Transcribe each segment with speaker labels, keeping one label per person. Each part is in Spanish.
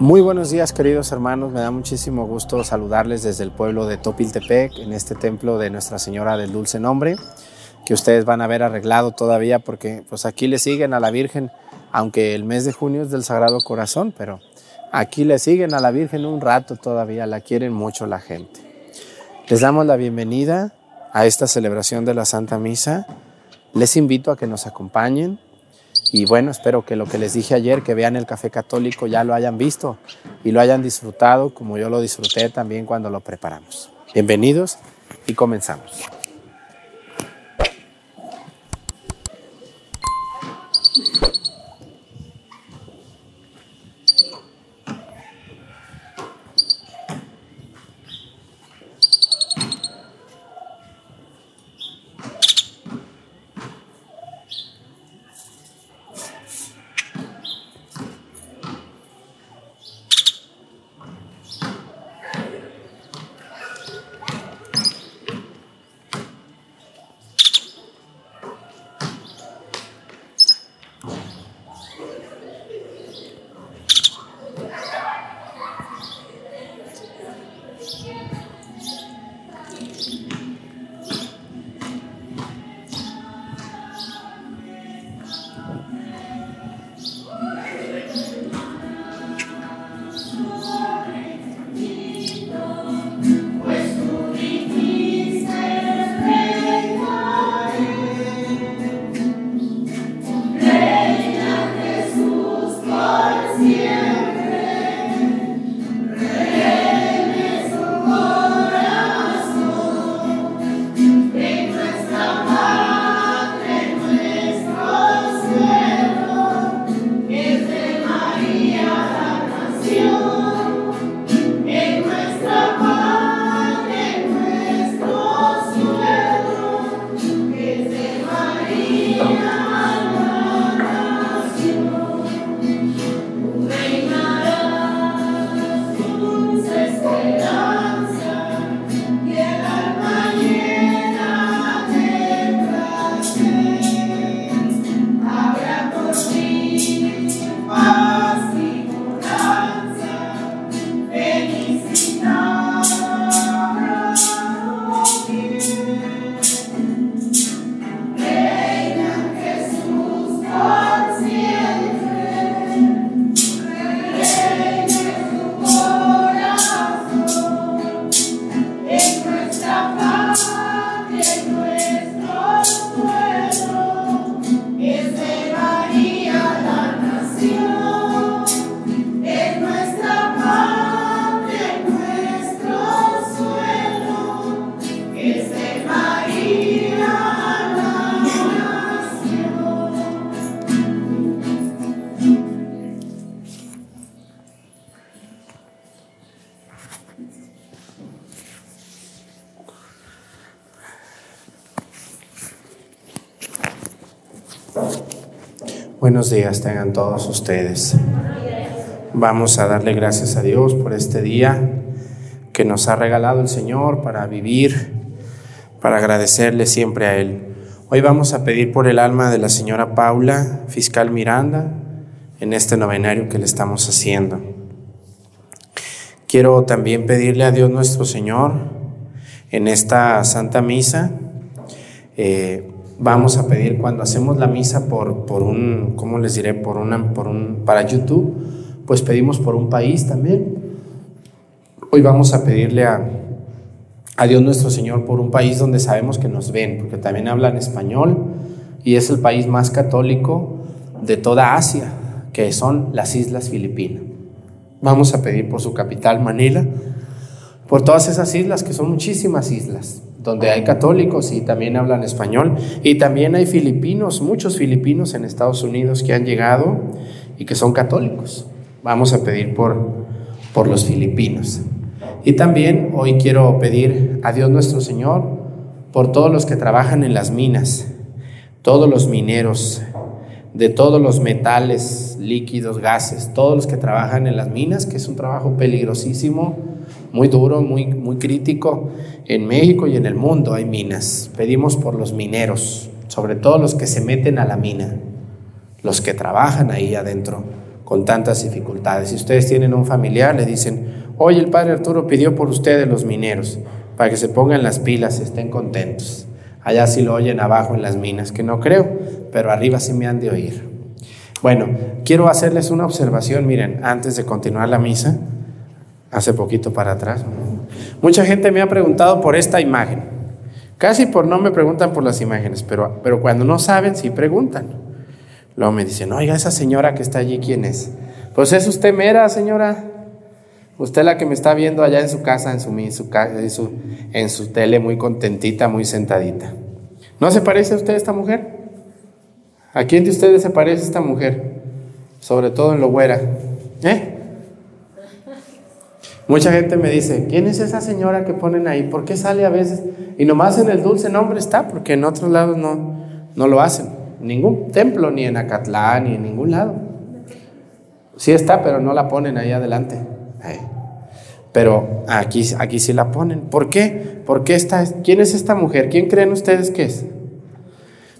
Speaker 1: Muy buenos días queridos hermanos, me da muchísimo gusto saludarles desde el pueblo de Topiltepec, en este templo de Nuestra Señora del Dulce Nombre, que ustedes van a ver arreglado todavía porque pues aquí le siguen a la Virgen, aunque el mes de junio es del Sagrado Corazón, pero aquí le siguen a la Virgen un rato todavía, la quieren mucho la gente. Les damos la bienvenida a esta celebración de la Santa Misa, les invito a que nos acompañen y bueno, espero que lo que les dije ayer, que vean el café católico, ya lo hayan visto y lo hayan disfrutado como yo lo disfruté también cuando lo preparamos. Bienvenidos y comenzamos. Buenos días tengan todos ustedes. Vamos a darle gracias a Dios por este día que nos ha regalado el Señor para vivir, para agradecerle siempre a Él. Hoy vamos a pedir por el alma de la señora Paula, fiscal Miranda, en este novenario que le estamos haciendo. Quiero también pedirle a Dios nuestro Señor en esta Santa Misa. Eh, vamos a pedir cuando hacemos la misa por, por un, ¿cómo les diré? Por una, por un, para YouTube, pues pedimos por un país también. Hoy vamos a pedirle a, a Dios nuestro Señor por un país donde sabemos que nos ven, porque también hablan español y es el país más católico de toda Asia, que son las Islas Filipinas. Vamos a pedir por su capital, Manila, por todas esas islas, que son muchísimas islas donde hay católicos y también hablan español. Y también hay filipinos, muchos filipinos en Estados Unidos que han llegado y que son católicos. Vamos a pedir por, por los filipinos. Y también hoy quiero pedir a Dios nuestro Señor por todos los que trabajan en las minas, todos los mineros, de todos los metales, líquidos, gases, todos los que trabajan en las minas, que es un trabajo peligrosísimo muy duro, muy, muy crítico. En México y en el mundo hay minas. Pedimos por los mineros, sobre todo los que se meten a la mina, los que trabajan ahí adentro con tantas dificultades. Si ustedes tienen un familiar, le dicen, hoy el padre Arturo pidió por ustedes los mineros, para que se pongan las pilas y estén contentos. Allá sí lo oyen abajo en las minas, que no creo, pero arriba sí me han de oír. Bueno, quiero hacerles una observación, miren, antes de continuar la misa, hace poquito para atrás. Mucha gente me ha preguntado por esta imagen. Casi por no me preguntan por las imágenes, pero, pero cuando no saben, sí preguntan. Luego me dicen, oiga, esa señora que está allí, ¿quién es? Pues es usted mera, señora. Usted la que me está viendo allá en su casa, en su, en su, en su tele, muy contentita, muy sentadita. ¿No se parece a usted esta mujer? ¿A quién de ustedes se parece esta mujer? Sobre todo en lo güera. ¿Eh? Mucha gente me dice, ¿quién es esa señora que ponen ahí? ¿Por qué sale a veces? Y nomás en el dulce nombre está, porque en otros lados no, no lo hacen. Ningún templo, ni en Acatlán, ni en ningún lado. Sí está, pero no la ponen ahí adelante. Pero aquí, aquí sí la ponen. ¿Por qué? Porque esta, ¿Quién es esta mujer? ¿Quién creen ustedes que es?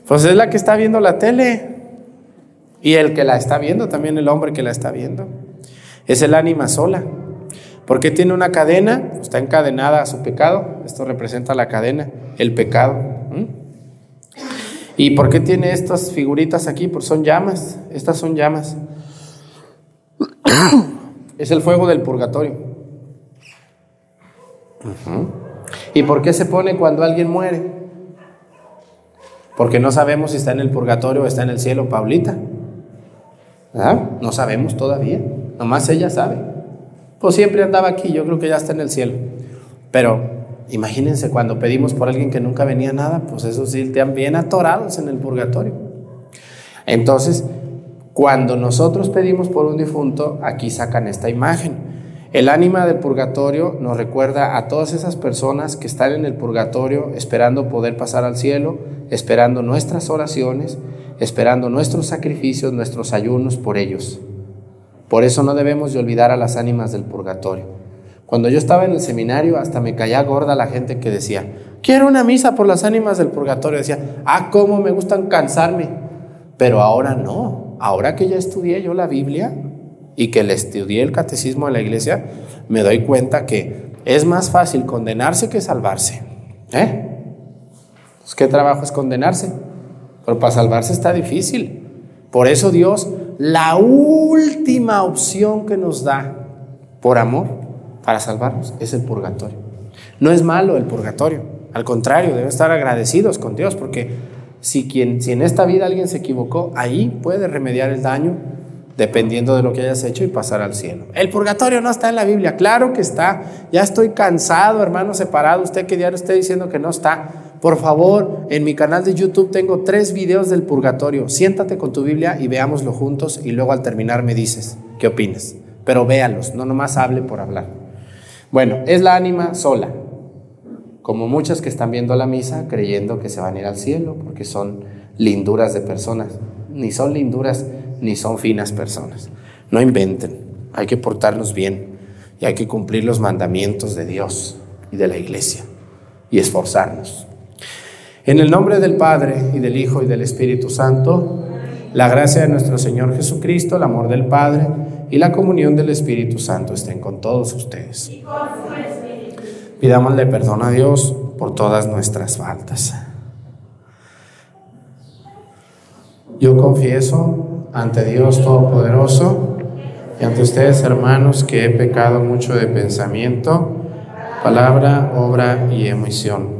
Speaker 1: Pues es la que está viendo la tele. Y el que la está viendo, también el hombre que la está viendo. Es el ánima sola. ¿Por qué tiene una cadena? Está encadenada a su pecado. Esto representa la cadena, el pecado. ¿Y por qué tiene estas figuritas aquí? Porque son llamas. Estas son llamas. es el fuego del purgatorio. ¿Y por qué se pone cuando alguien muere? Porque no sabemos si está en el purgatorio o está en el cielo, Paulita. No sabemos todavía. Nomás ella sabe pues siempre andaba aquí, yo creo que ya está en el cielo. Pero imagínense cuando pedimos por alguien que nunca venía nada, pues eso sí, están bien atorados en el purgatorio. Entonces, cuando nosotros pedimos por un difunto, aquí sacan esta imagen. El ánima del purgatorio nos recuerda a todas esas personas que están en el purgatorio esperando poder pasar al cielo, esperando nuestras oraciones, esperando nuestros sacrificios, nuestros ayunos por ellos. Por eso no debemos de olvidar a las ánimas del purgatorio. Cuando yo estaba en el seminario, hasta me caía gorda la gente que decía, quiero una misa por las ánimas del purgatorio. Decía, ah, cómo me gustan cansarme. Pero ahora no. Ahora que ya estudié yo la Biblia y que le estudié el catecismo de la iglesia, me doy cuenta que es más fácil condenarse que salvarse. ¿Eh? Pues, ¿Qué trabajo es condenarse? Pero para salvarse está difícil. Por eso Dios la última opción que nos da por amor para salvarnos es el purgatorio. No es malo el purgatorio, al contrario, debe estar agradecidos con Dios porque si, quien, si en esta vida alguien se equivocó, ahí puede remediar el daño dependiendo de lo que hayas hecho y pasar al cielo. El purgatorio no está en la Biblia, claro que está. Ya estoy cansado, hermano separado, usted que diario esté diciendo que no está. Por favor, en mi canal de YouTube tengo tres videos del purgatorio. Siéntate con tu Biblia y veámoslo juntos y luego al terminar me dices qué opinas. Pero véalos, no nomás hable por hablar. Bueno, es la ánima sola, como muchas que están viendo la misa creyendo que se van a ir al cielo porque son linduras de personas. Ni son linduras ni son finas personas. No inventen, hay que portarnos bien y hay que cumplir los mandamientos de Dios y de la iglesia y esforzarnos. En el nombre del Padre y del Hijo y del Espíritu Santo, la gracia de nuestro Señor Jesucristo, el amor del Padre y la comunión del Espíritu Santo estén con todos ustedes. Pidámosle perdón a Dios por todas nuestras faltas. Yo confieso ante Dios Todopoderoso y ante ustedes, hermanos, que he pecado mucho de pensamiento, palabra, obra y emisión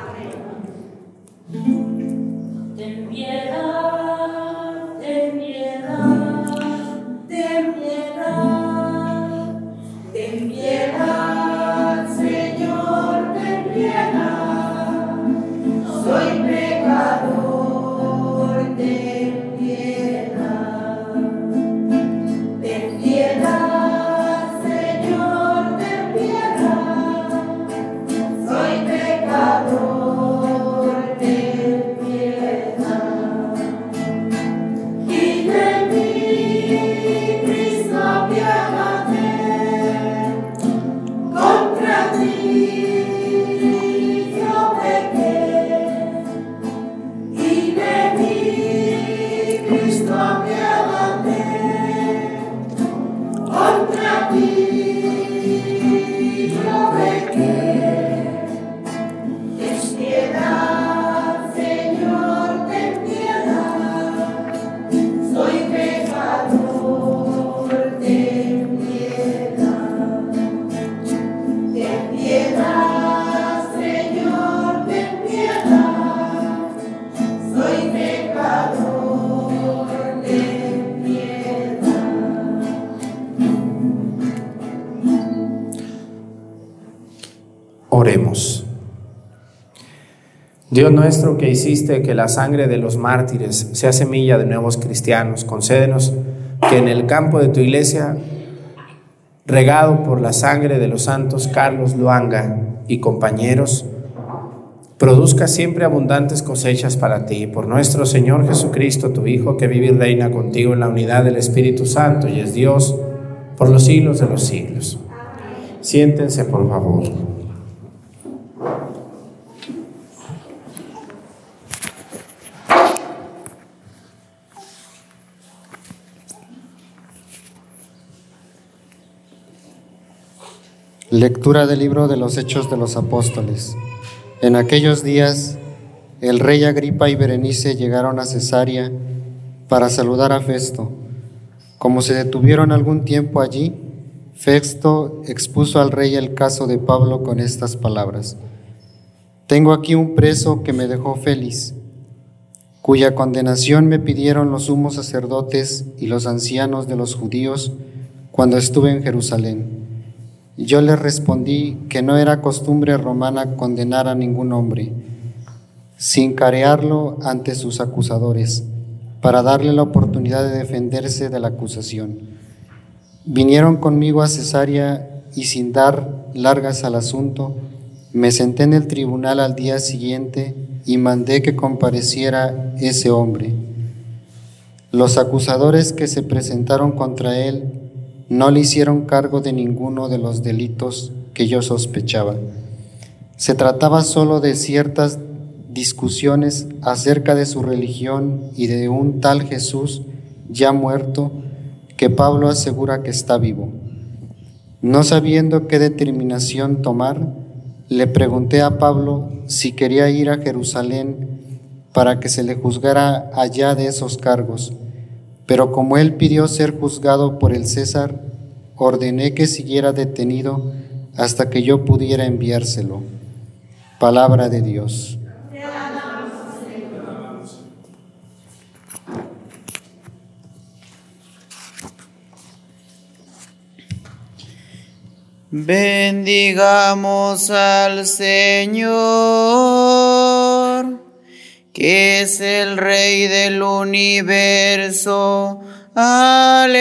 Speaker 1: Dios nuestro que hiciste que la sangre de los mártires sea semilla de nuevos cristianos, concédenos que en el campo de tu iglesia, regado por la sangre de los santos Carlos Luanga y compañeros, produzca siempre abundantes cosechas para ti, por nuestro Señor Jesucristo, tu Hijo, que vive y reina contigo en la unidad del Espíritu Santo y es Dios por los siglos de los siglos. Siéntense, por favor.
Speaker 2: Lectura del libro de los Hechos de los Apóstoles. En aquellos días, el rey Agripa y Berenice llegaron a Cesarea para saludar a Festo. Como se detuvieron algún tiempo allí, Festo expuso al rey el caso de Pablo con estas palabras. Tengo aquí un preso que me dejó feliz, cuya condenación me pidieron los sumos sacerdotes y los ancianos de los judíos cuando estuve en Jerusalén. Yo le respondí que no era costumbre romana condenar a ningún hombre, sin carearlo ante sus acusadores, para darle la oportunidad de defenderse de la acusación. Vinieron conmigo a Cesarea y sin dar largas al asunto, me senté en el tribunal al día siguiente y mandé que compareciera ese hombre. Los acusadores que se presentaron contra él no le hicieron cargo de ninguno de los delitos que yo sospechaba. Se trataba solo de ciertas discusiones acerca de su religión y de un tal Jesús ya muerto que Pablo asegura que está vivo. No sabiendo qué determinación tomar, le pregunté a Pablo si quería ir a Jerusalén para que se le juzgara allá de esos cargos pero como él pidió ser juzgado por el César, ordené que siguiera detenido hasta que yo pudiera enviárselo. Palabra de Dios.
Speaker 3: Bendigamos al Señor que es el Rey del universo. Aleluya.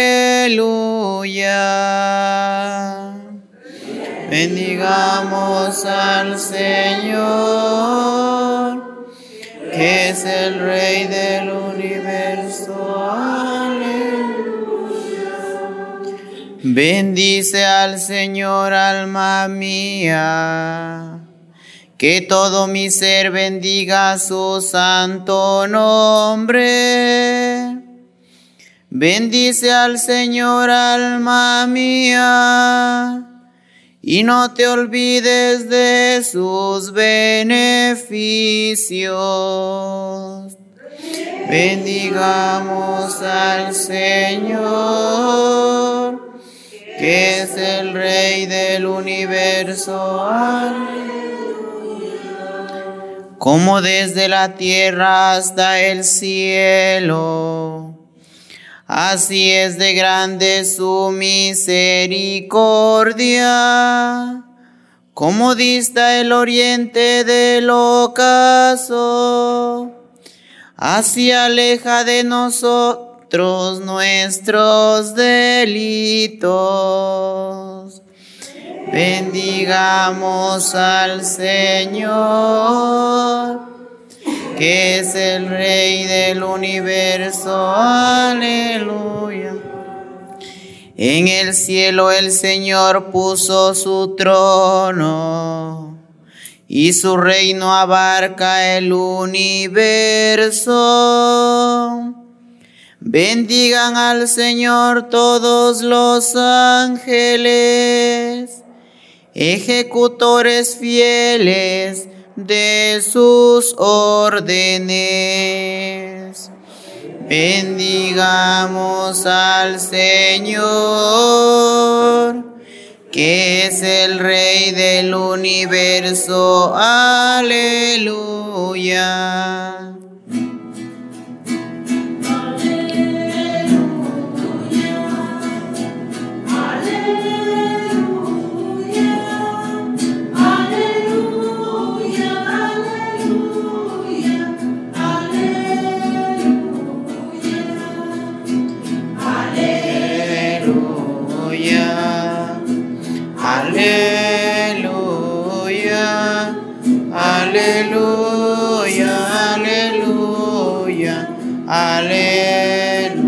Speaker 3: Bendigamos al Señor, que es el Rey del universo. Aleluya. Bendice al Señor, alma mía que todo mi ser bendiga su santo nombre. Bendice al Señor, alma mía, y no te olvides de sus beneficios. Bendigamos al Señor, que es el Rey del universo como desde la tierra hasta el cielo. Así es de grande su misericordia, como dista el oriente del ocaso. Así aleja de nosotros nuestros delitos. Bendigamos al Señor, que es el Rey del universo. Aleluya. En el cielo el Señor puso su trono y su reino abarca el universo. Bendigan al Señor todos los ángeles ejecutores fieles de sus órdenes. Bendigamos al Señor, que es el Rey del universo. Aleluya. Aleluya, aleluya, aleluya, aleluya.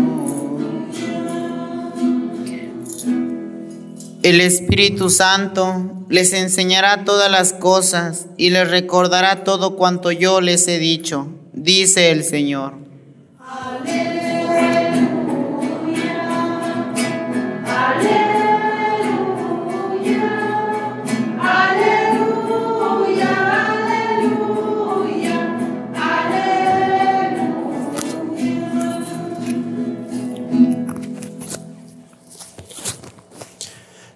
Speaker 3: El Espíritu Santo les enseñará todas las cosas y les recordará todo cuanto yo les he dicho, dice el Señor.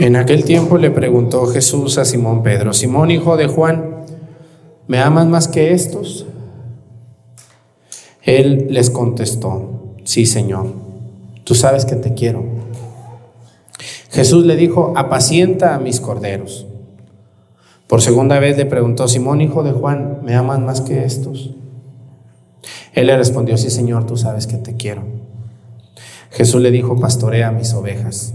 Speaker 1: En aquel tiempo le preguntó Jesús a Simón Pedro, Simón hijo de Juan, ¿me amas más que estos? Él les contestó, sí Señor, tú sabes que te quiero. Jesús le dijo, apacienta a mis corderos. Por segunda vez le preguntó, Simón hijo de Juan, ¿me amas más que estos? Él le respondió, sí Señor, tú sabes que te quiero. Jesús le dijo, pastorea mis ovejas.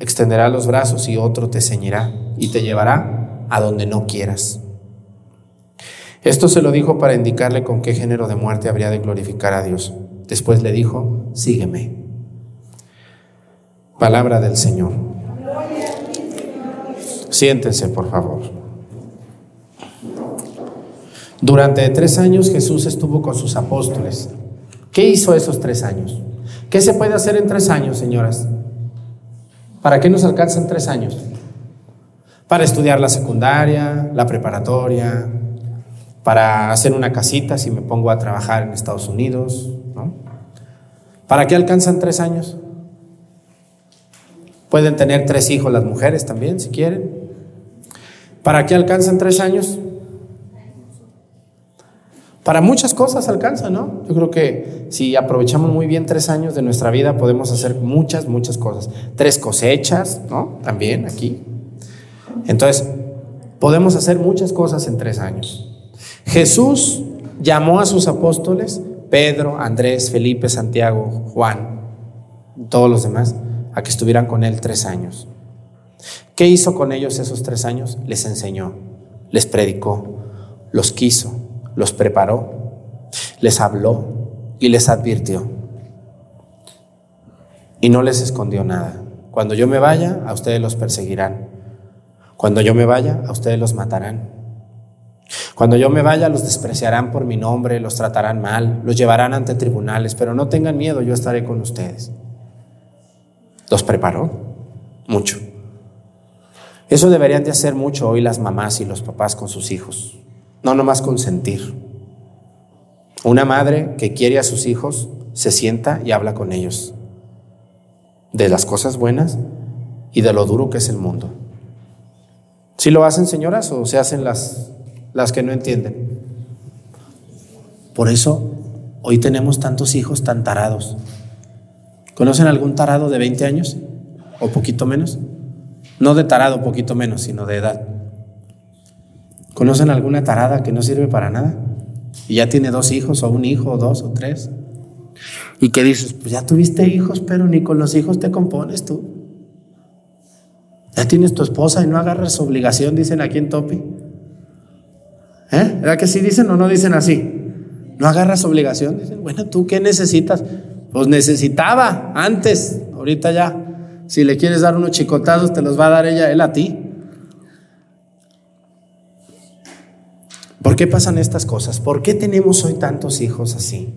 Speaker 1: extenderá los brazos y otro te ceñirá y te llevará a donde no quieras. Esto se lo dijo para indicarle con qué género de muerte habría de glorificar a Dios. Después le dijo, sígueme. Palabra del Señor. Siéntense, por favor. Durante tres años Jesús estuvo con sus apóstoles. ¿Qué hizo esos tres años? ¿Qué se puede hacer en tres años, señoras? ¿Para qué nos alcanzan tres años? para estudiar la secundaria, la preparatoria, para hacer una casita si me pongo a trabajar en Estados Unidos, ¿no? ¿Para qué alcanzan tres años? Pueden tener tres hijos las mujeres también, si quieren. ¿Para qué alcanzan tres años? Para muchas cosas alcanzan, ¿no? Yo creo que si aprovechamos muy bien tres años de nuestra vida podemos hacer muchas, muchas cosas. Tres cosechas, ¿no? También aquí. Entonces, podemos hacer muchas cosas en tres años. Jesús llamó a sus apóstoles, Pedro, Andrés, Felipe, Santiago, Juan, todos los demás, a que estuvieran con él tres años. ¿Qué hizo con ellos esos tres años? Les enseñó, les predicó, los quiso, los preparó, les habló y les advirtió. Y no les escondió nada. Cuando yo me vaya, a ustedes los perseguirán. Cuando yo me vaya, a ustedes los matarán. Cuando yo me vaya, los despreciarán por mi nombre, los tratarán mal, los llevarán ante tribunales, pero no tengan miedo, yo estaré con ustedes. Los preparó mucho. Eso deberían de hacer mucho hoy las mamás y los papás con sus hijos, no nomás consentir. Una madre que quiere a sus hijos se sienta y habla con ellos de las cosas buenas y de lo duro que es el mundo. ¿Sí lo hacen señoras o se hacen las, las que no entienden? Por eso hoy tenemos tantos hijos tan tarados. ¿Conocen algún tarado de 20 años o poquito menos? No de tarado, poquito menos, sino de edad. ¿Conocen alguna tarada que no sirve para nada? Y ya tiene dos hijos, o un hijo, o dos, o tres. Y que dices, pues ya tuviste hijos, pero ni con los hijos te compones tú. Ya tienes tu esposa y no agarras obligación, dicen aquí en Topi. ¿Eh? ¿Verdad que sí dicen o no dicen así? No agarras obligación. Dicen, bueno, ¿tú qué necesitas? Pues necesitaba antes, ahorita ya. Si le quieres dar unos chicotazos, te los va a dar ella, él a ti. ¿Por qué pasan estas cosas? ¿Por qué tenemos hoy tantos hijos así?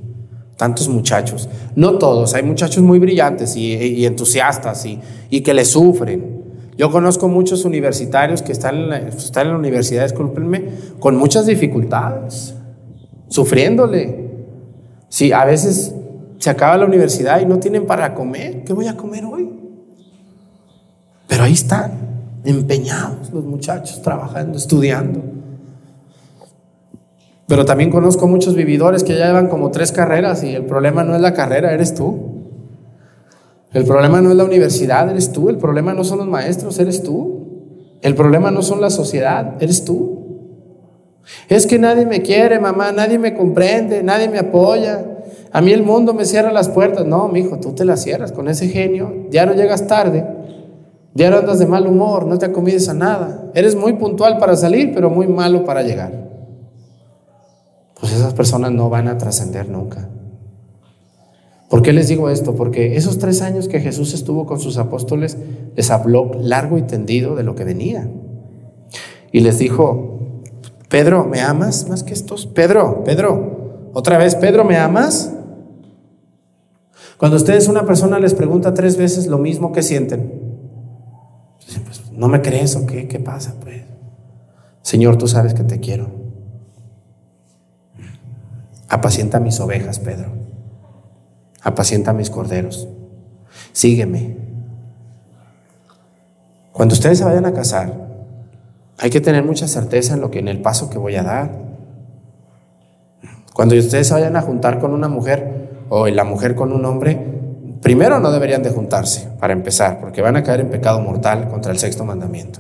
Speaker 1: tantos muchachos. No todos, hay muchachos muy brillantes y, entusiastas y, y, que le sufren. Yo conozco muchos universitarios que están en la, están en la universidad, discúlpenme, con muchas dificultades, sufriéndole. Sí, a veces se acaba la universidad y no tienen para comer. ¿Qué voy a comer hoy? Pero ahí están, empeñados los muchachos, trabajando, estudiando. Pero también conozco muchos vividores que ya llevan como tres carreras y el problema no es la carrera, eres tú. El problema no es la universidad, eres tú. El problema no son los maestros, eres tú. El problema no son la sociedad, eres tú. Es que nadie me quiere, mamá, nadie me comprende, nadie me apoya. A mí el mundo me cierra las puertas. No, mi hijo, tú te las cierras con ese genio. Ya no llegas tarde. Ya no andas de mal humor, no te acomides a nada. Eres muy puntual para salir, pero muy malo para llegar pues esas personas no van a trascender nunca. ¿Por qué les digo esto? Porque esos tres años que Jesús estuvo con sus apóstoles, les habló largo y tendido de lo que venía. Y les dijo, Pedro, ¿me amas más que estos? Pedro, Pedro, otra vez, Pedro, ¿me amas? Cuando ustedes una persona les pregunta tres veces lo mismo que sienten, pues, ¿no me crees o qué? ¿Qué pasa? Pues, Señor, tú sabes que te quiero. Apacienta mis ovejas, Pedro. Apacienta mis corderos. Sígueme. Cuando ustedes se vayan a casar, hay que tener mucha certeza en lo que en el paso que voy a dar. Cuando ustedes se vayan a juntar con una mujer o la mujer con un hombre, primero no deberían de juntarse, para empezar, porque van a caer en pecado mortal contra el sexto mandamiento.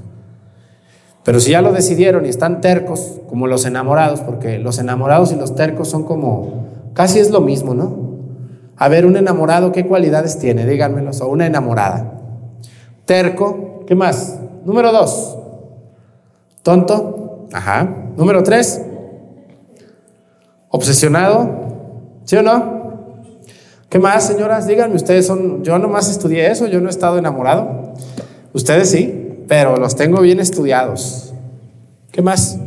Speaker 1: Pero si ya lo decidieron y están tercos, como los enamorados, porque los enamorados y los tercos son como, casi es lo mismo, ¿no? A ver, un enamorado, ¿qué cualidades tiene? Díganmelos, o una enamorada. Terco, ¿qué más? Número dos, tonto, ajá. Número tres, obsesionado, ¿sí o no? ¿Qué más, señoras? Díganme, ustedes son, yo nomás estudié eso, yo no he estado enamorado. Ustedes sí pero los tengo bien estudiados. ¿Qué más?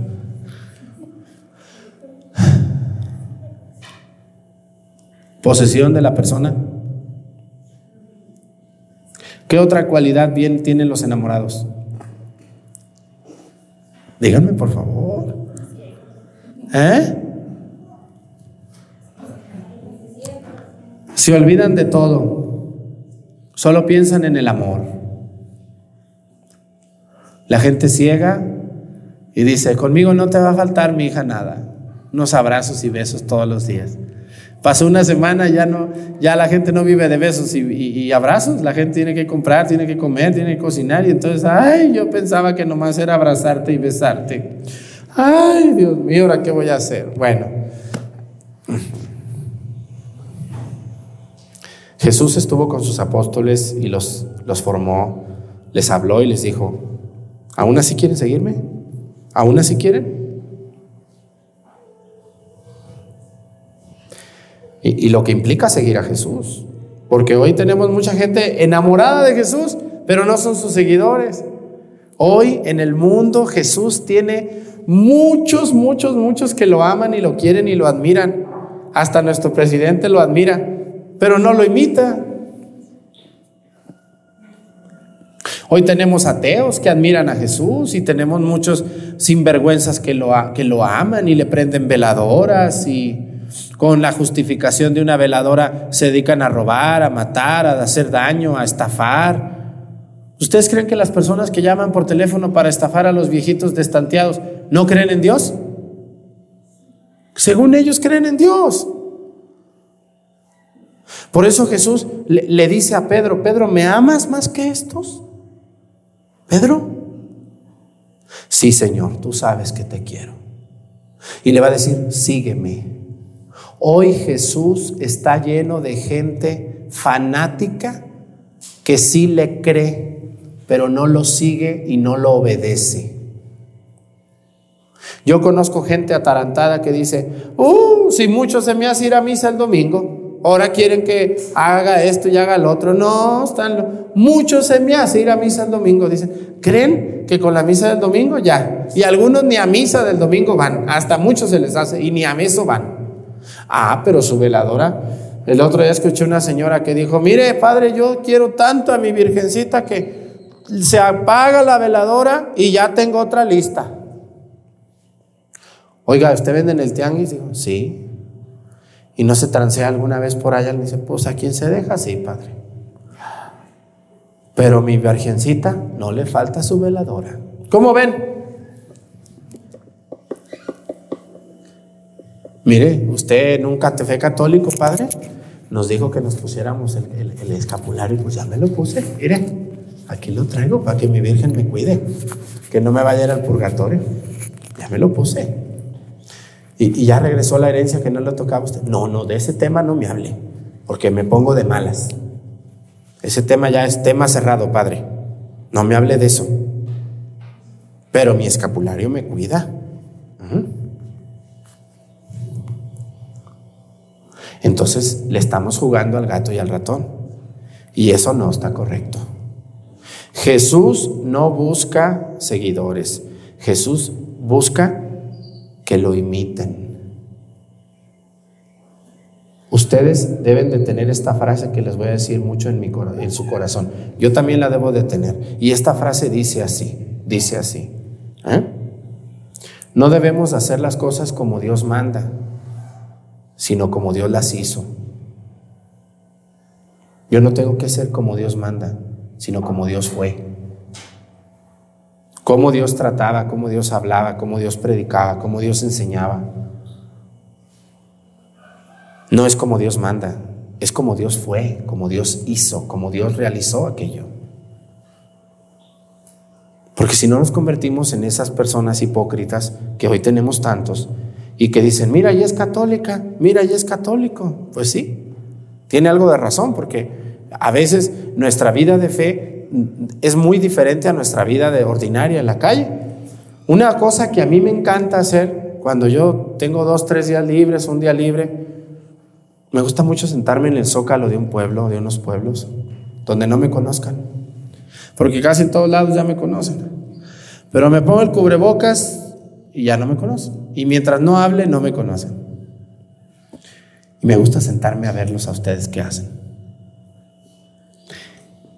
Speaker 1: Posesión de la persona. ¿Qué otra cualidad bien tienen los enamorados? Díganme, por favor. ¿Eh? Se olvidan de todo. Solo piensan en el amor. La gente ciega y dice, conmigo no te va a faltar mi hija nada. Unos abrazos y besos todos los días. Pasó una semana, ya no, ya la gente no vive de besos y, abrazos, la gente tiene que comprar, tiene que comer, tiene que cocinar y entonces, ay, yo pensaba que nomás era abrazarte y besarte. Ay, Dios mío, ¿ahora qué voy a hacer? Bueno, Jesús estuvo con sus apóstoles y los, los formó, les habló y les dijo, ¿Aún así quieren seguirme? ¿Aún así quieren? Y, lo que implica seguir a Jesús. Porque hoy tenemos mucha gente enamorada de Jesús, pero no son sus seguidores. Hoy en el mundo Jesús tiene muchos, muchos, muchos que lo aman y lo quieren y lo admiran. Hasta nuestro presidente lo admira, pero no lo imita. Hoy tenemos ateos que admiran a Jesús y tenemos muchos sinvergüenzas que lo, que lo aman y le prenden veladoras y con la justificación de una veladora se dedican a robar, a matar, a hacer daño, a estafar. ¿Ustedes creen que las personas que llaman por teléfono para estafar a los viejitos destanteados no creen en Dios? Según ellos creen en Dios. Por eso Jesús le, le dice a Pedro, Pedro, ¿me amas más que estos? Pedro, sí Señor, tú sabes que te quiero. Y le va a decir, sígueme. Hoy Jesús está lleno de gente fanática que sí le cree, pero no lo sigue y no lo obedece. Yo conozco gente atarantada que dice, uh, si mucho se me hace ir a misa el domingo ahora quieren que haga esto y haga lo otro. No, están muchos se me hace ir a misa el domingo. Dicen, creen que con la misa del domingo ya. Y algunos ni a misa del domingo van. Hasta muchos se les hace y ni a eso van. Ah, pero su veladora El otro día escuché una señora que dijo, mire padre, yo quiero tanto a mi virgencita que se apaga la veladora y ya tengo otra lista. Oiga, ¿usted vende en el tianguis? Digo, sí. ¿Y no se transea alguna vez por allá? Le dice, pues a quién se deja, sí, padre. Pero mi virgencita no le falta su veladora. ¿Cómo ven? Mire, usted nunca te fue católico, padre. Nos dijo que nos pusiéramos el, escapulario, pues ya me lo puse. Mire, aquí lo traigo para que mi Virgen me cuide, que no me vaya a ir al purgatorio. Ya me lo puse. Y, ya regresó la herencia que no le tocaba usted. No, no, de ese tema no me hable, porque me pongo de malas. Ese tema ya es tema cerrado, padre. No me hable de eso. Pero mi escapulario me cuida. Entonces le estamos jugando al gato y al ratón. Y eso no está correcto. Jesús no busca seguidores. Jesús busca que lo imiten. Ustedes deben de tener esta frase que les voy a decir mucho en, mi, en su corazón. Yo también la debo de tener. Y esta frase dice así, dice así. ¿eh? No debemos hacer las cosas como Dios manda, sino como Dios las hizo. Yo no tengo que ser como Dios manda, sino como Dios fue. Cómo Dios trataba, cómo Dios hablaba, cómo Dios predicaba, cómo Dios enseñaba. No es como Dios manda, es como Dios fue, como Dios hizo, como Dios realizó aquello. Porque si no nos convertimos en esas personas hipócritas que hoy tenemos tantos, y que dicen, mira, ella es católica, mira, ella es católico. Pues sí, tiene algo de razón, porque a veces nuestra vida de fe es muy diferente a nuestra vida de ordinaria en la calle. Una cosa que a mí me encanta hacer cuando yo tengo dos, tres días libres, un día libre, me gusta mucho sentarme en el zócalo de un pueblo, de unos pueblos, donde no me conozcan. Porque casi en todos lados ya me conocen. Pero me pongo el cubrebocas y ya no me conocen. Y mientras no hable, no me conocen. Y me gusta sentarme a verlos a ustedes qué hacen.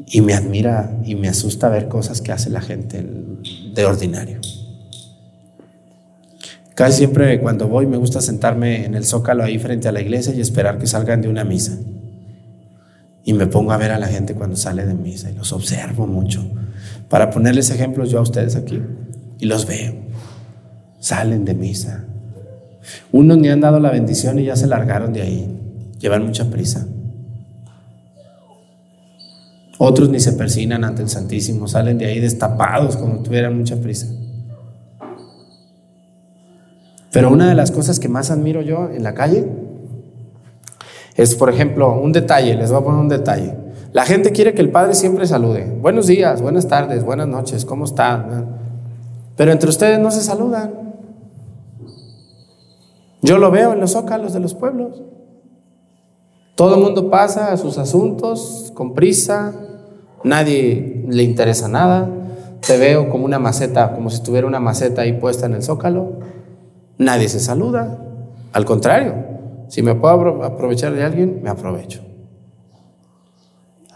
Speaker 1: Y me admira y me asusta ver cosas que hace la gente de ordinario. Casi siempre cuando voy me gusta sentarme en el zócalo ahí frente a la iglesia y esperar que salgan de una misa. Y me pongo a ver a la gente cuando sale de misa y los observo mucho. Para ponerles ejemplos yo a ustedes aquí. Y los veo salen de misa. Unos ni han dado la bendición y ya se largaron de ahí. Llevan mucha prisa. Otros ni se persinan ante el Santísimo, salen de ahí destapados como tuvieran mucha prisa. Pero una de las cosas que más admiro yo en la calle es, por ejemplo, un detalle, les voy a poner un detalle. La gente quiere que el Padre siempre salude. Buenos días, buenas tardes, buenas noches, ¿cómo están? Pero entre ustedes no se saludan. Yo lo veo en los zócalos de los pueblos. Todo el mundo pasa a sus asuntos con prisa, nadie le interesa nada. Te veo como una maceta, como si tuviera una maceta ahí puesta en el zócalo. Nadie se saluda. Al contrario, si me puedo aprovechar de alguien, me aprovecho.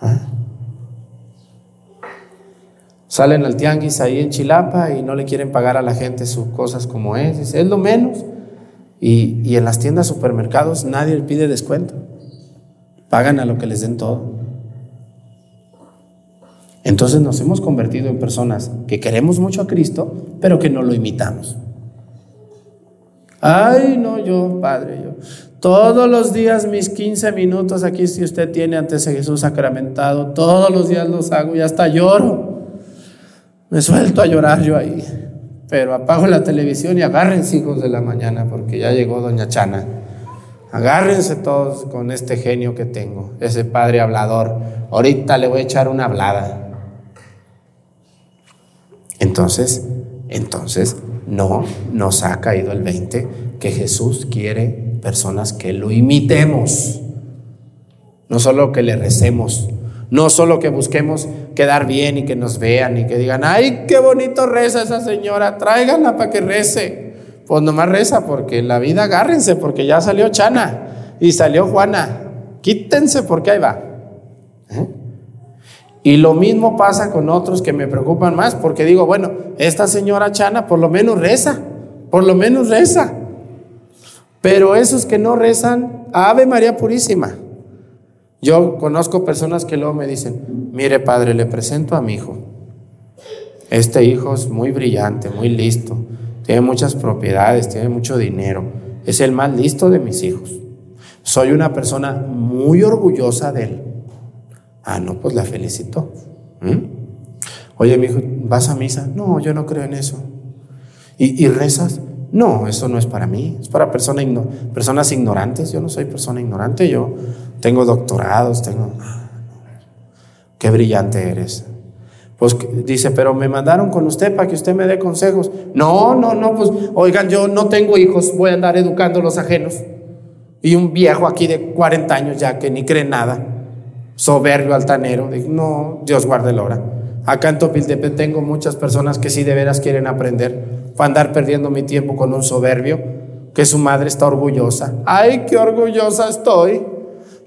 Speaker 1: ¿Ah? Salen al tianguis ahí en Chilapa y no le quieren pagar a la gente sus cosas como es. Es lo menos. Y, en las tiendas, supermercados, nadie pide descuento. Pagan a lo que les den todo. Entonces nos hemos convertido en personas que queremos mucho a Cristo, pero que no lo imitamos. Ay, no, yo, Padre, yo. Todos los días mis 15 minutos aquí, si usted tiene antes de Jesús sacramentado, todos los días los hago y hasta lloro. Me suelto a llorar yo ahí. Pero apago la televisión y agárrense, hijos de la mañana, porque ya llegó Doña Chana. Agárrense todos con este genio que tengo, ese padre hablador. Ahorita le voy a echar una hablada. Entonces, entonces, no nos ha caído el 20 que Jesús quiere personas que lo imitemos. No solo que le recemos, no solo que busquemos quedar bien y que nos vean y que digan, ay, qué bonito reza esa señora, tráiganla para que rece. Pues nomás reza porque la vida agárrense porque ya salió Chana y salió Juana. quítense porque ahí va. ¿Eh? Y lo mismo pasa con otros que me preocupan más, porque digo, bueno, esta señora Chana por lo menos reza, por lo menos reza. Pero esos que no rezan, Ave María Purísima. Yo conozco personas que luego me dicen, mire padre, le presento a mi hijo. Este hijo es muy brillante, muy listo, tiene muchas propiedades, tiene mucho dinero, es el más listo de mis hijos. Soy una persona muy orgullosa de él. Ah, no, pues la felicito. ¿Mm? Oye, mi hijo, ¿vas a misa? No, yo no creo en eso. ¿Y, rezas? No, eso no es para mí, es para personas ignorantes. Yo no soy persona ignorante, yo tengo doctorados, tengo... Qué brillante eres. Pues dice, pero me mandaron con usted para que usted me dé consejos. No, no, no, pues oigan, yo no tengo hijos, voy a andar educando a los ajenos. Y un viejo aquí de 40 años ya que ni cree nada, soberbio, altanero. No, Dios guarde la hora. Acá en Topiltepec tengo muchas personas que sí de veras quieren aprender. Para andar perdiendo mi tiempo con un soberbio, que su madre está orgullosa. Ay, qué orgullosa estoy.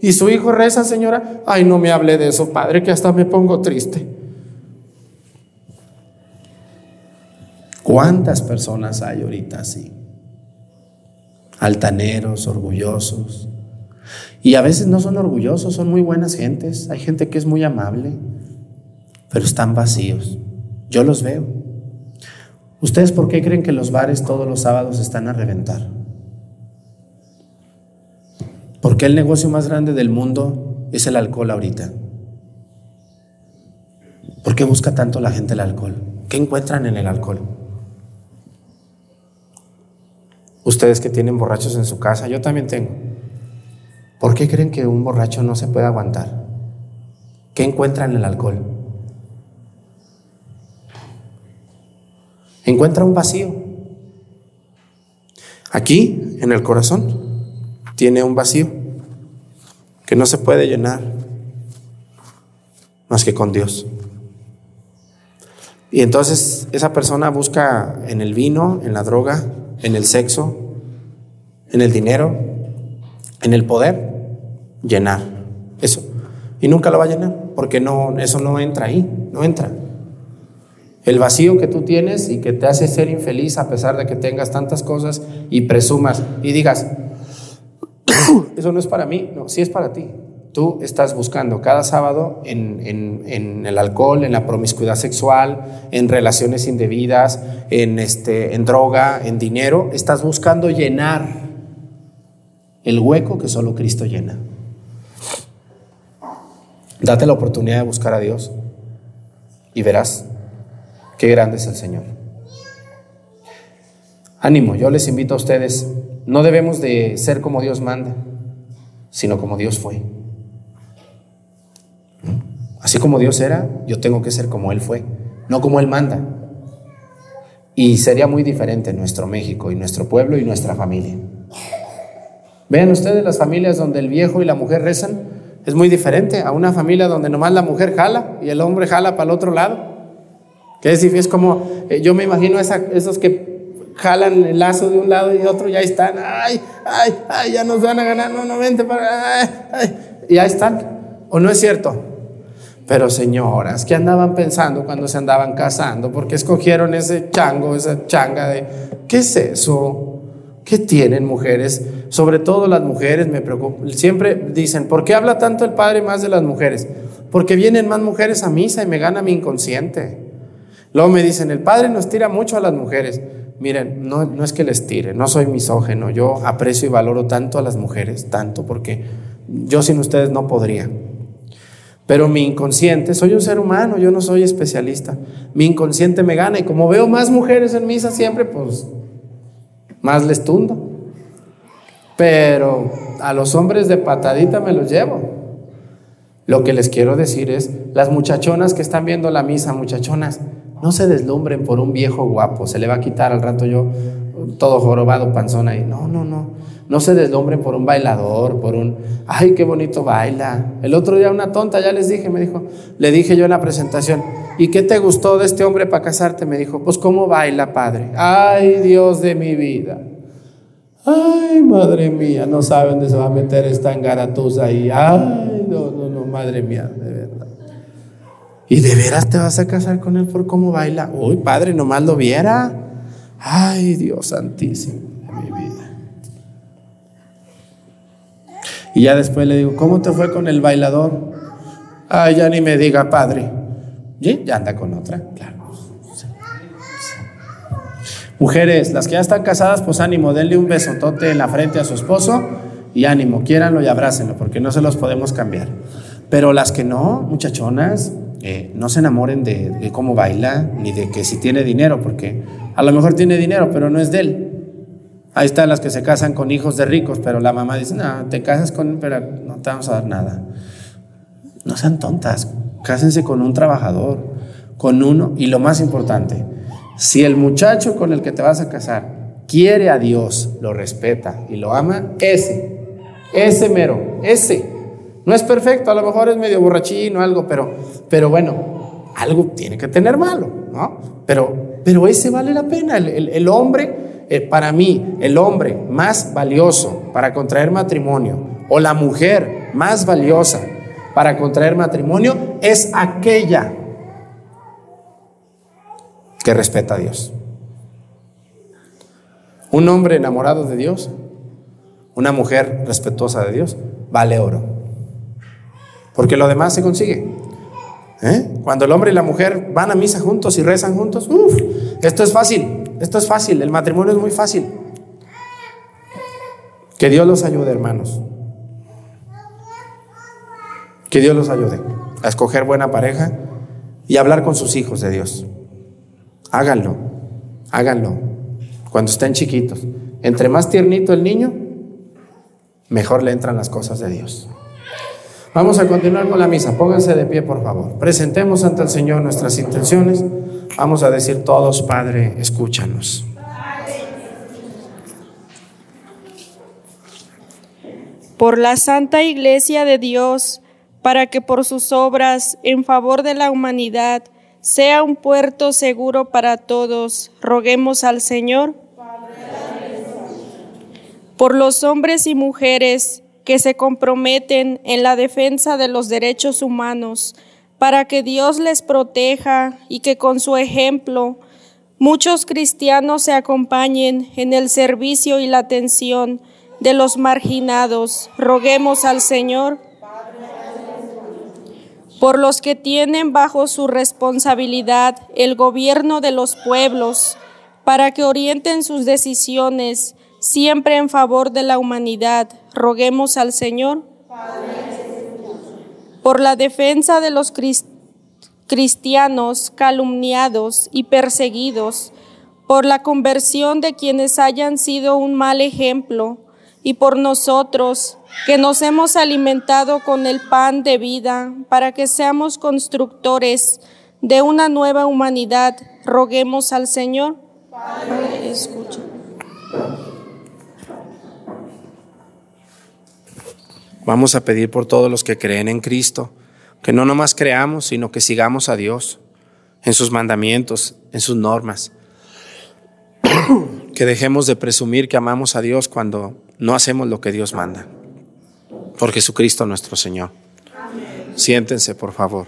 Speaker 1: Y su hijo reza, señora. Ay, no me hable de eso, padre, que hasta me pongo triste. ¿Cuántas personas hay ahorita así? altaneros, orgullosos. Y a veces no son orgullosos, son muy buenas gentes. Hay gente que es muy amable, pero están vacíos. Yo los veo. ¿Ustedes por qué creen que los bares todos los sábados están a reventar? ¿Por qué el negocio más grande del mundo es el alcohol ahorita? ¿Por qué busca tanto la gente el alcohol? ¿Qué encuentran en el alcohol? Ustedes que tienen borrachos en su casa, yo también tengo. ¿Por qué creen que un borracho no se puede aguantar? ¿Qué encuentra en el alcohol? Encuentra un vacío. Aquí, en el corazón, tiene un vacío que no se puede llenar más que con Dios. Y entonces esa persona busca en el vino, en la droga, en el sexo, en el dinero, en el poder, llenar eso. Y nunca lo va a llenar, porque no, eso no entra ahí, no entra. El vacío que tú tienes y que te hace ser infeliz a pesar de que tengas tantas cosas y presumas y digas, eso no es para mí, no, sí es para ti. Tú estás buscando cada sábado en, el alcohol, en la promiscuidad sexual, en relaciones indebidas, en, este, en droga, en dinero. Estás buscando llenar el hueco que solo Cristo llena. Date la oportunidad de buscar a Dios y verás qué grande es el Señor. Ánimo, yo les invito a ustedes, no debemos de ser como Dios manda, sino como Dios fue. Así como Dios era, yo tengo que ser como Él fue, no como Él manda. Y sería muy diferente nuestro México y nuestro pueblo y nuestra familia. Vean ustedes las familias donde el viejo y la mujer rezan, es muy diferente a una familia donde nomás la mujer jala y el hombre jala para el otro lado. Que es, es como, eh, yo me imagino esos que jalan el lazo de un lado y de otro, ya están, ay, ay, ay, ya nos van a ganar, no, no, vente para, ay, ay, y ya están. ¿O no es cierto? Pero señoras, ¿qué andaban pensando cuando se andaban casando? ¿Por qué escogieron ese chango, esa changa de... ¿Qué es eso? ¿Qué tienen mujeres? Sobre todo las mujeres, me preocupa. Siempre dicen, ¿por qué habla tanto el padre más de las mujeres? Porque vienen más mujeres a misa y me gana mi inconsciente. Luego me dicen, el padre nos tira mucho a las mujeres. Miren, no, no es que les tire, no soy misógeno, yo aprecio y valoro tanto a las mujeres, tanto, porque yo sin ustedes no podría. Pero mi inconsciente, soy un ser humano, yo no soy especialista. Mi inconsciente me gana y como veo más mujeres en misa siempre, pues más les tundo. Pero a los hombres de patadita me los llevo. Lo que les quiero decir es, las muchachonas que están viendo la misa, muchachonas, no se deslumbren por un viejo guapo, se le va a quitar al rato yo todo jorobado, panzón ahí. No, no, no. No se deslumbren por un bailador, por un, ay, qué bonito baila. El otro día una tonta, ya les dije, me dijo, le dije yo en la presentación, ¿y qué te gustó de este hombre para casarte? Me dijo, pues cómo baila, padre. Ay, Dios de mi vida. Ay, madre mía, no saben dónde se va a meter esta engaratusa ahí. Ay, no, no, no, madre mía, de verdad. ¿Y de veras te vas a casar con él por cómo baila? Uy, padre, nomás lo viera. Ay, Dios santísimo de mi vida. Y ya después le digo, ¿cómo te fue con el bailador? Ay, ya ni me diga, padre. ¿Y? Ya anda con otra, claro. Mujeres, las que ya están casadas, pues ánimo, denle un besotote en la frente a su esposo y ánimo, quiéranlo y abrácenlo, porque no se los podemos cambiar. Pero las que no, muchachonas, eh, no se enamoren de, de, cómo baila, ni de que si tiene dinero, porque a lo mejor tiene dinero, pero no es de él. Ahí están las que se casan con hijos de ricos, pero la mamá dice, no, te casas con, pero no te vamos a dar nada. No sean tontas, cásense con un trabajador, con uno, y lo más importante, si el muchacho con el que te vas a casar quiere a Dios, lo respeta y lo ama, ese, ese mero, ese. No es perfecto, a lo mejor es medio borrachín o algo, pero, pero bueno, algo tiene que tener malo, ¿no? Pero, pero ese vale la pena. El, hombre, eh, para mí, el hombre más valioso para contraer matrimonio o la mujer más valiosa para contraer matrimonio es aquella que respeta a Dios. Un hombre enamorado de Dios, una mujer respetuosa de Dios, vale oro. Porque lo demás se consigue. ¿Eh? Cuando el hombre y la mujer van a misa juntos y rezan juntos, uf, esto es fácil, esto es fácil, el matrimonio es muy fácil. Que Dios los ayude, hermanos. Que Dios los ayude a escoger buena pareja y hablar con sus hijos de Dios. Háganlo, háganlo, cuando estén chiquitos. Entre más tiernito el niño, mejor le entran las cosas de Dios. Vamos a continuar con la misa. Pónganse de pie, por favor. Presentemos ante el Señor nuestras intenciones. Vamos a decir todos, Padre, escúchanos.
Speaker 4: Por la Santa Iglesia de Dios, para que por sus obras en favor de la humanidad sea un puerto seguro para todos, roguemos al Señor. Por los hombres y mujeres que se comprometen en la defensa de los derechos humanos, para que Dios les proteja y que con su ejemplo muchos cristianos se acompañen en el servicio y la atención de los marginados. Roguemos al Señor por los que tienen bajo su responsabilidad el gobierno de los pueblos, para que orienten sus decisiones siempre en favor de la humanidad. Roguemos al Señor. Por la defensa de los cristianos calumniados y perseguidos, por la conversión de quienes hayan sido un mal ejemplo, y por nosotros, que nos hemos alimentado con el pan de vida, para que seamos constructores de una nueva humanidad, roguemos al Señor. Padre, escucha.
Speaker 1: Vamos a pedir por todos los que creen en Cristo, que no nomás creamos, sino que sigamos a Dios en sus mandamientos, en sus normas. que dejemos de presumir que amamos a Dios cuando no hacemos lo que Dios manda. Por Jesucristo nuestro Señor. Siéntense, por favor.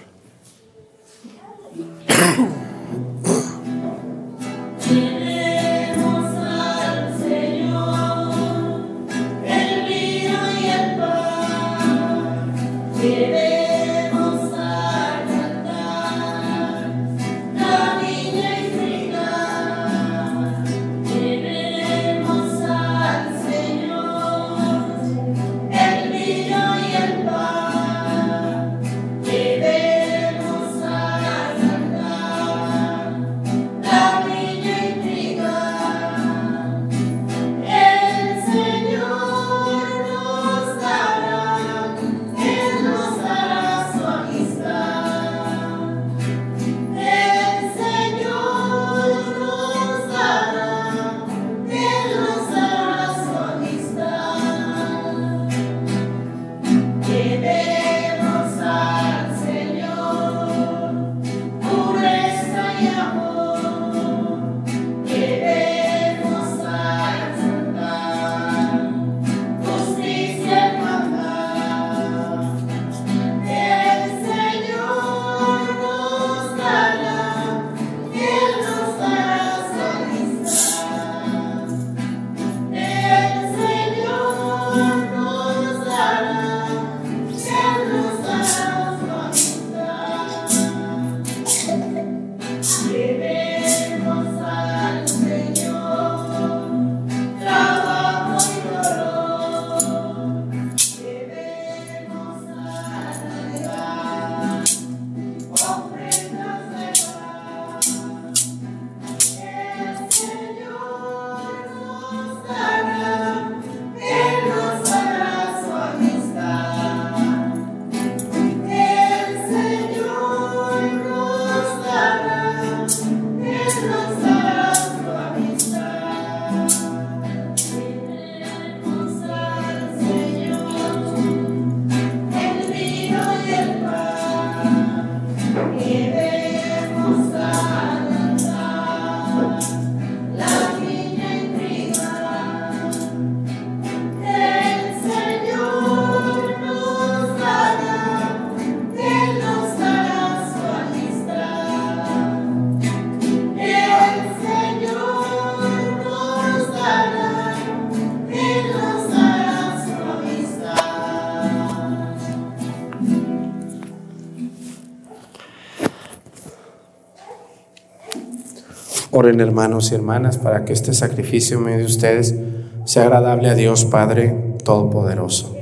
Speaker 1: Oren hermanos y hermanas para que este sacrificio en medio de ustedes sea agradable a Dios Padre Todopoderoso.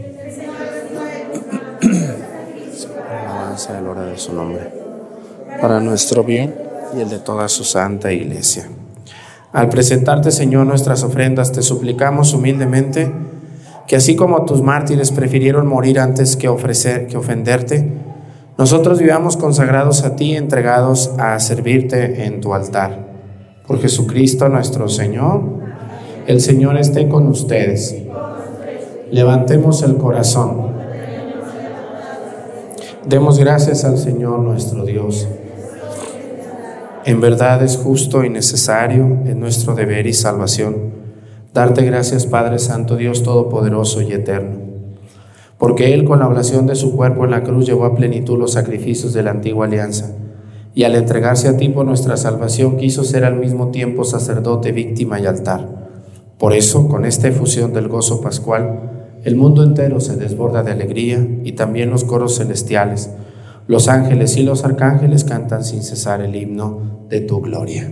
Speaker 1: Alabanza de la hora de su nombre. Para nuestro bien y el de toda su santa iglesia. Al presentarte, Señor, nuestras ofrendas, te suplicamos humildemente que así como tus mártires prefirieron morir antes que ofrecer que ofenderte, nosotros vivamos consagrados a ti, entregados a servirte en tu altar. Por Jesucristo nuestro Señor, el Señor esté con ustedes. Levantemos el corazón. Demos gracias al Señor nuestro Dios. En verdad es justo y necesario, en nuestro deber y salvación, darte gracias Padre Santo, Dios Todopoderoso y Eterno, porque Él con la oblación de su cuerpo en la cruz llevó a plenitud los sacrificios de la antigua alianza, y al entregarse a ti por nuestra salvación quiso ser al mismo tiempo sacerdote, víctima y altar. Por eso, con esta efusión del gozo pascual, el mundo entero se desborda de alegría y también los coros celestiales, los ángeles y los arcángeles cantan sin cesar el himno de tu gloria.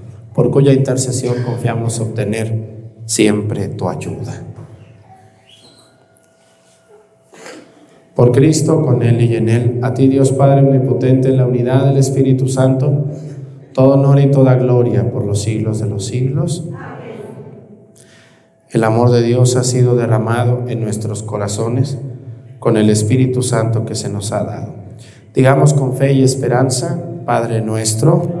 Speaker 1: por cuya intercesión confiamos obtener siempre tu ayuda. Por Cristo, con Él y en Él, a ti Dios Padre Omnipotente, en la unidad del Espíritu Santo, todo honor y toda gloria por los siglos de los siglos. El amor de Dios ha sido derramado en nuestros corazones con el Espíritu Santo que se nos ha dado. Digamos con fe y esperanza, Padre nuestro,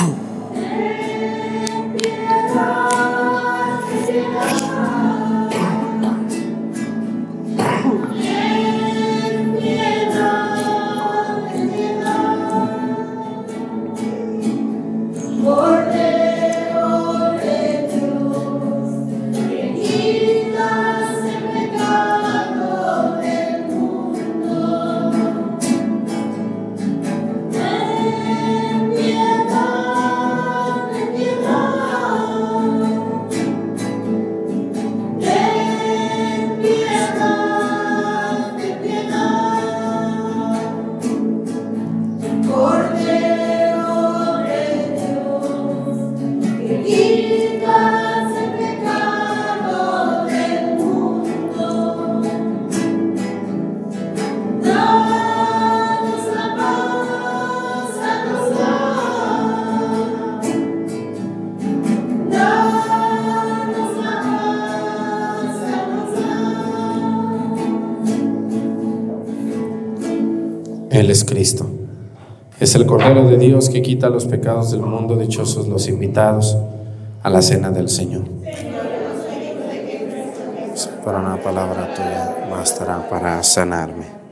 Speaker 1: Él los pecados del mundo, dichosos los invitados a la cena del Señor. Para una palabra tuya bastará para sanarme.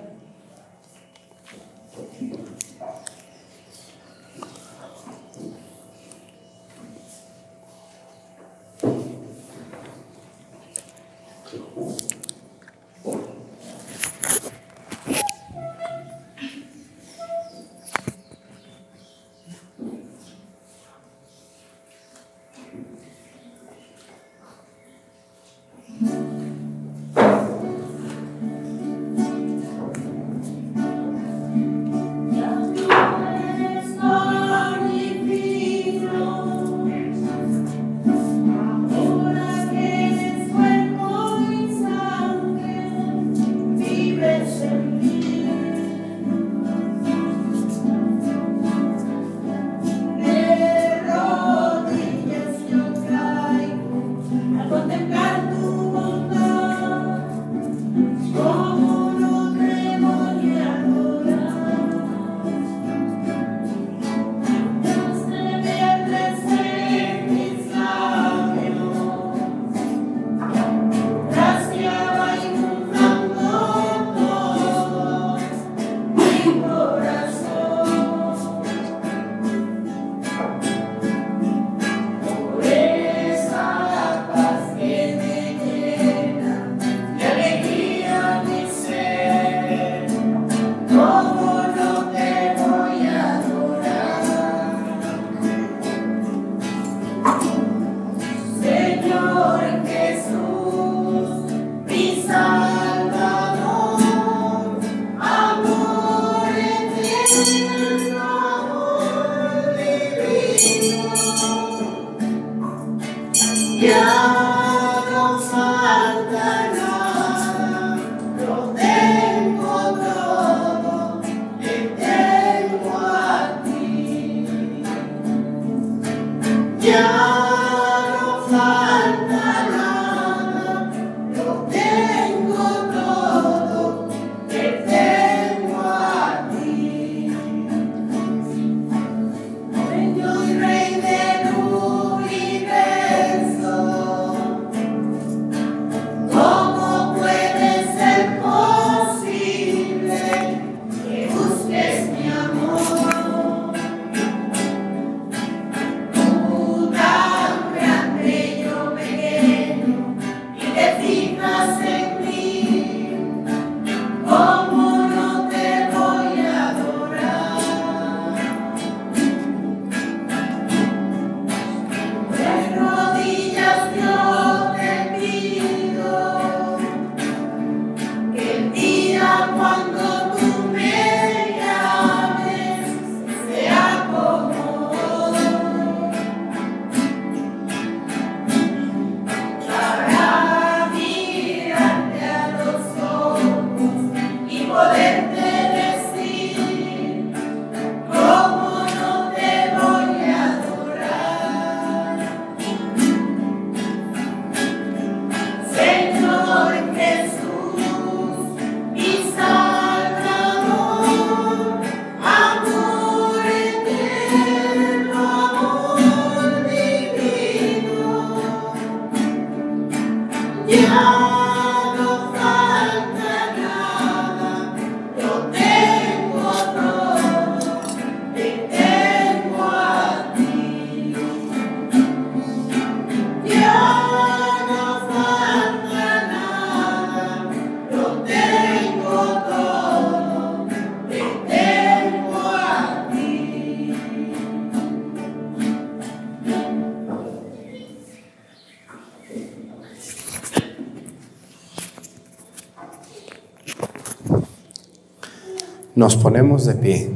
Speaker 1: Nos ponemos de pie,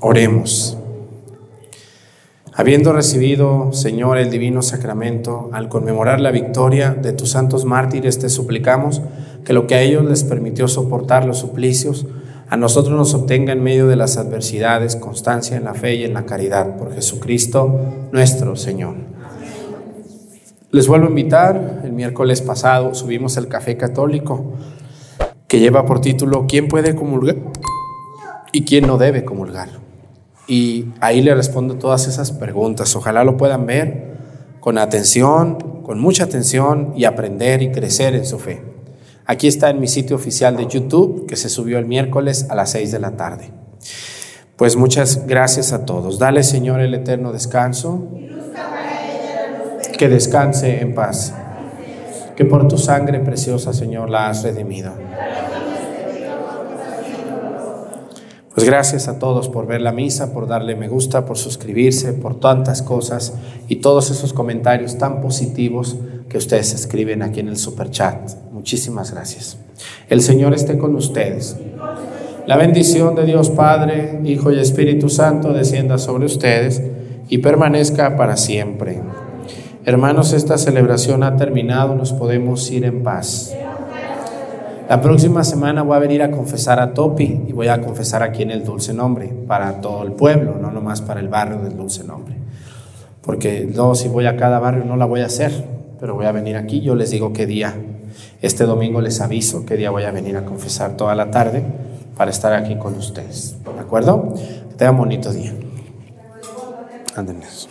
Speaker 1: oremos. Habiendo recibido, Señor, el divino sacramento, al conmemorar la victoria de tus santos mártires, te suplicamos que lo que a ellos les permitió soportar los suplicios, a nosotros nos obtenga en medio de las adversidades constancia en la fe y en la caridad, por Jesucristo nuestro Señor. Les vuelvo a invitar, el miércoles pasado subimos el café católico que lleva por título ¿Quién puede comulgar? Y quién no debe comulgar. Y ahí le respondo todas esas preguntas. Ojalá lo puedan ver con atención, con mucha atención y aprender y crecer en su fe. Aquí está en mi sitio oficial de YouTube, que se subió el miércoles a las 6 de la tarde. Pues muchas gracias a todos. Dale, Señor, el eterno descanso. Que descanse en paz. Que por tu sangre preciosa, Señor, la has redimido. Pues gracias a todos por ver la misa, por darle me gusta, por suscribirse, por tantas cosas y todos esos comentarios tan positivos que ustedes escriben aquí en el super chat. Muchísimas gracias. El Señor esté con ustedes. La bendición de Dios Padre, Hijo y Espíritu Santo descienda sobre ustedes y permanezca para siempre. Hermanos, esta celebración ha terminado, nos podemos ir en paz. La próxima semana voy a venir a confesar a Topi y voy a confesar aquí en el Dulce Nombre, para todo el pueblo, no nomás para el barrio del Dulce Nombre. Porque no, si voy a cada barrio no la voy a hacer, pero voy a venir aquí, yo les digo qué día. Este domingo les aviso qué día voy a venir a confesar toda la tarde para estar aquí con ustedes. ¿De acuerdo? Que tengan bonito día. Ándenles.